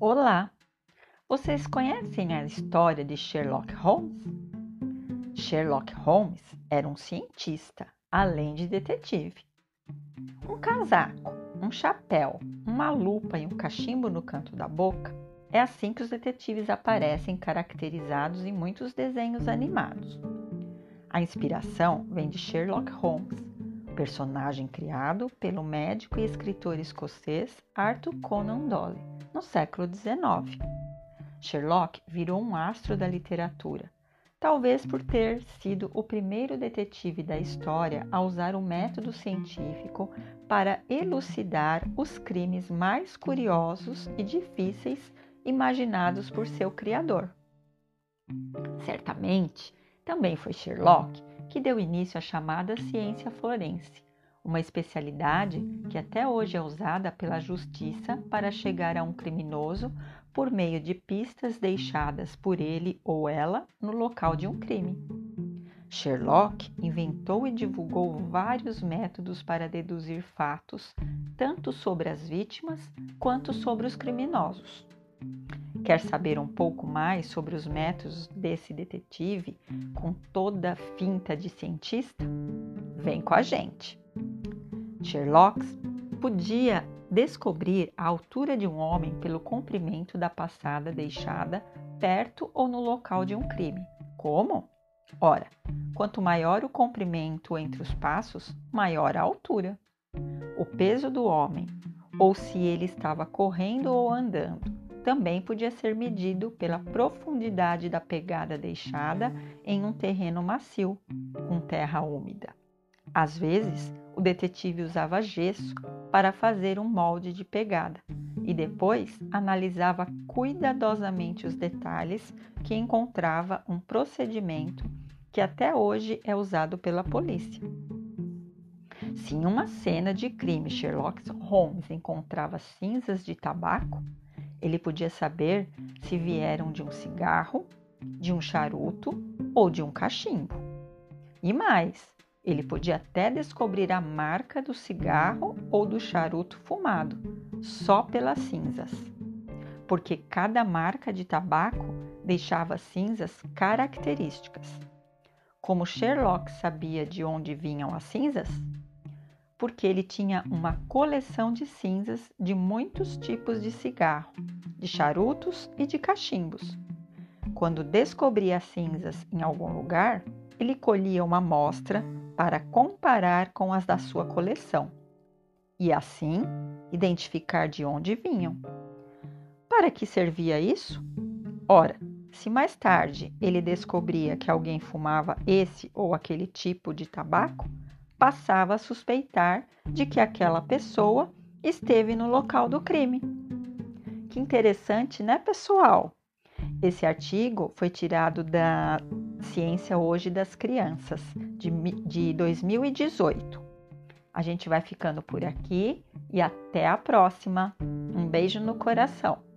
Olá! Vocês conhecem a história de Sherlock Holmes? Sherlock Holmes era um cientista, além de detetive. Um casaco, um chapéu, uma lupa e um cachimbo no canto da boca é assim que os detetives aparecem caracterizados em muitos desenhos animados. A inspiração vem de Sherlock Holmes, personagem criado pelo médico e escritor escocês Arthur Conan Doyle no século XIX. Sherlock virou um astro da literatura, talvez por ter sido o primeiro detetive da história a usar o método científico para elucidar os crimes mais curiosos e difíceis imaginados por seu criador. Certamente, também foi Sherlock que deu início à chamada ciência forense, uma especialidade que até hoje é usada pela justiça para chegar a um criminoso por meio de pistas deixadas por ele ou ela no local de um crime. Sherlock inventou e divulgou vários métodos para deduzir fatos, tanto sobre as vítimas quanto sobre os criminosos. Quer saber um pouco mais sobre os métodos desse detetive com toda a finta de cientista? Vem com a gente! Sherlock podia descobrir a altura de um homem pelo comprimento da passada deixada perto ou no local de um crime. Como? Ora, quanto maior o comprimento entre os passos, maior a altura. O peso do homem, ou se ele estava correndo ou andando, também podia ser medido pela profundidade da pegada deixada em um terreno macio, com terra úmida. Às vezes, o detetive usava gesso para fazer um molde de pegada e depois analisava cuidadosamente os detalhes que encontrava um procedimento que até hoje é usado pela polícia. Se em uma cena de crime Sherlock Holmes encontrava cinzas de tabaco, ele podia saber se vieram de um cigarro, de um charuto ou de um cachimbo. E mais, ele podia até descobrir a marca do cigarro ou do charuto fumado, só pelas cinzas, porque cada marca de tabaco deixava cinzas características. Como Sherlock sabia de onde vinham as cinzas? Porque ele tinha uma coleção de cinzas de muitos tipos de cigarro, de charutos e de cachimbos. Quando descobria cinzas em algum lugar, ele colhia uma amostra para comparar com as da sua coleção e assim identificar de onde vinham. Para que servia isso? Ora, se mais tarde ele descobria que alguém fumava esse ou aquele tipo de tabaco, passava a suspeitar de que aquela pessoa esteve no local do crime. Que interessante, né, pessoal? Esse artigo foi tirado da Ciência Hoje das Crianças, de, de 2018. A gente vai ficando por aqui e até a próxima. Um beijo no coração.